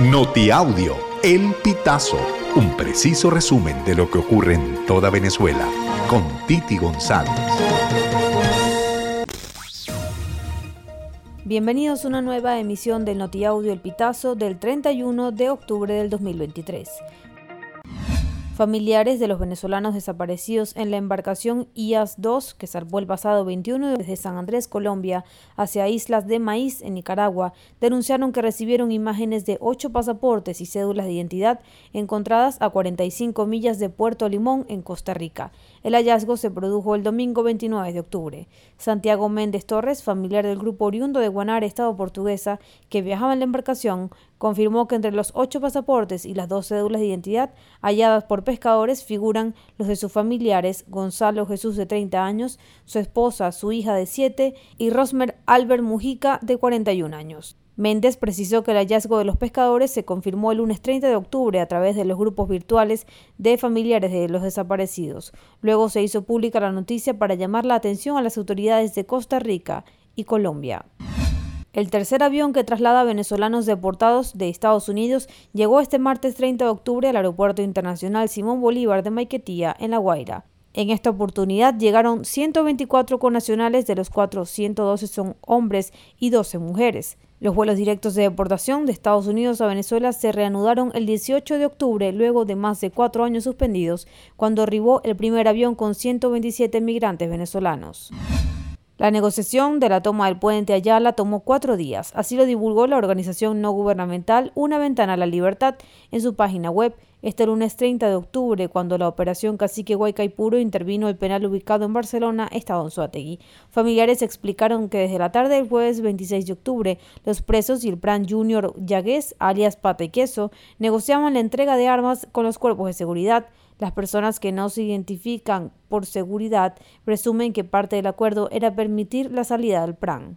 Notiaudio, El Pitazo, un preciso resumen de lo que ocurre en toda Venezuela, con Titi González. Bienvenidos a una nueva emisión del Notiaudio El Pitazo del 31 de octubre del 2023. Familiares de los venezolanos desaparecidos en la embarcación IAS-2, que salvó el pasado 21 desde San Andrés, Colombia, hacia Islas de Maíz, en Nicaragua, denunciaron que recibieron imágenes de ocho pasaportes y cédulas de identidad encontradas a 45 millas de Puerto Limón, en Costa Rica. El hallazgo se produjo el domingo 29 de octubre. Santiago Méndez Torres, familiar del grupo oriundo de Guanare, Estado portuguesa, que viajaba en la embarcación, confirmó que entre los ocho pasaportes y las dos cédulas de identidad halladas por pescadores figuran los de sus familiares Gonzalo Jesús de 30 años, su esposa, su hija de 7 y Rosmer Albert Mujica de 41 años. Méndez precisó que el hallazgo de los pescadores se confirmó el lunes 30 de octubre a través de los grupos virtuales de familiares de los desaparecidos. Luego se hizo pública la noticia para llamar la atención a las autoridades de Costa Rica y Colombia. El tercer avión que traslada a venezolanos deportados de Estados Unidos llegó este martes 30 de octubre al Aeropuerto Internacional Simón Bolívar de Maiquetía, en La Guaira. En esta oportunidad llegaron 124 connacionales, de los cuales 112 son hombres y 12 mujeres. Los vuelos directos de deportación de Estados Unidos a Venezuela se reanudaron el 18 de octubre, luego de más de cuatro años suspendidos, cuando arribó el primer avión con 127 migrantes venezolanos. La negociación de la toma del puente Ayala tomó cuatro días, así lo divulgó la organización no gubernamental Una Ventana a la Libertad en su página web este lunes 30 de octubre, cuando la operación Cacique Guaycaipuro intervino el penal ubicado en Barcelona, Estado Suategui. Familiares explicaron que desde la tarde del jueves 26 de octubre, los presos y el plan Junior Yagués, alias Pata y Queso, negociaban la entrega de armas con los cuerpos de seguridad. Las personas que no se identifican por seguridad presumen que parte del acuerdo era permitir la salida del PRAN.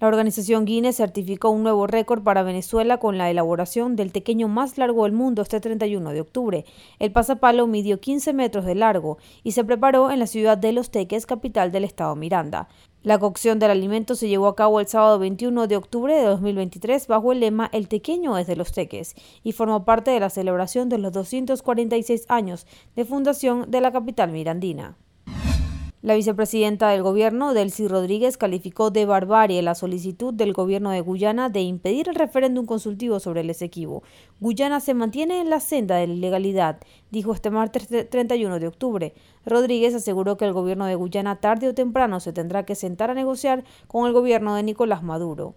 La organización Guinness certificó un nuevo récord para Venezuela con la elaboración del tequeño más largo del mundo este 31 de octubre. El pasapalo midió 15 metros de largo y se preparó en la ciudad de Los Teques, capital del estado Miranda. La cocción del alimento se llevó a cabo el sábado 21 de octubre de 2023 bajo el lema El tequeño es de los teques y formó parte de la celebración de los 246 años de fundación de la capital mirandina. La vicepresidenta del gobierno, Delcy Rodríguez, calificó de barbarie la solicitud del gobierno de Guyana de impedir el referéndum consultivo sobre el Esequibo. Guyana se mantiene en la senda de la ilegalidad, dijo este martes 31 de octubre. Rodríguez aseguró que el gobierno de Guyana tarde o temprano se tendrá que sentar a negociar con el gobierno de Nicolás Maduro.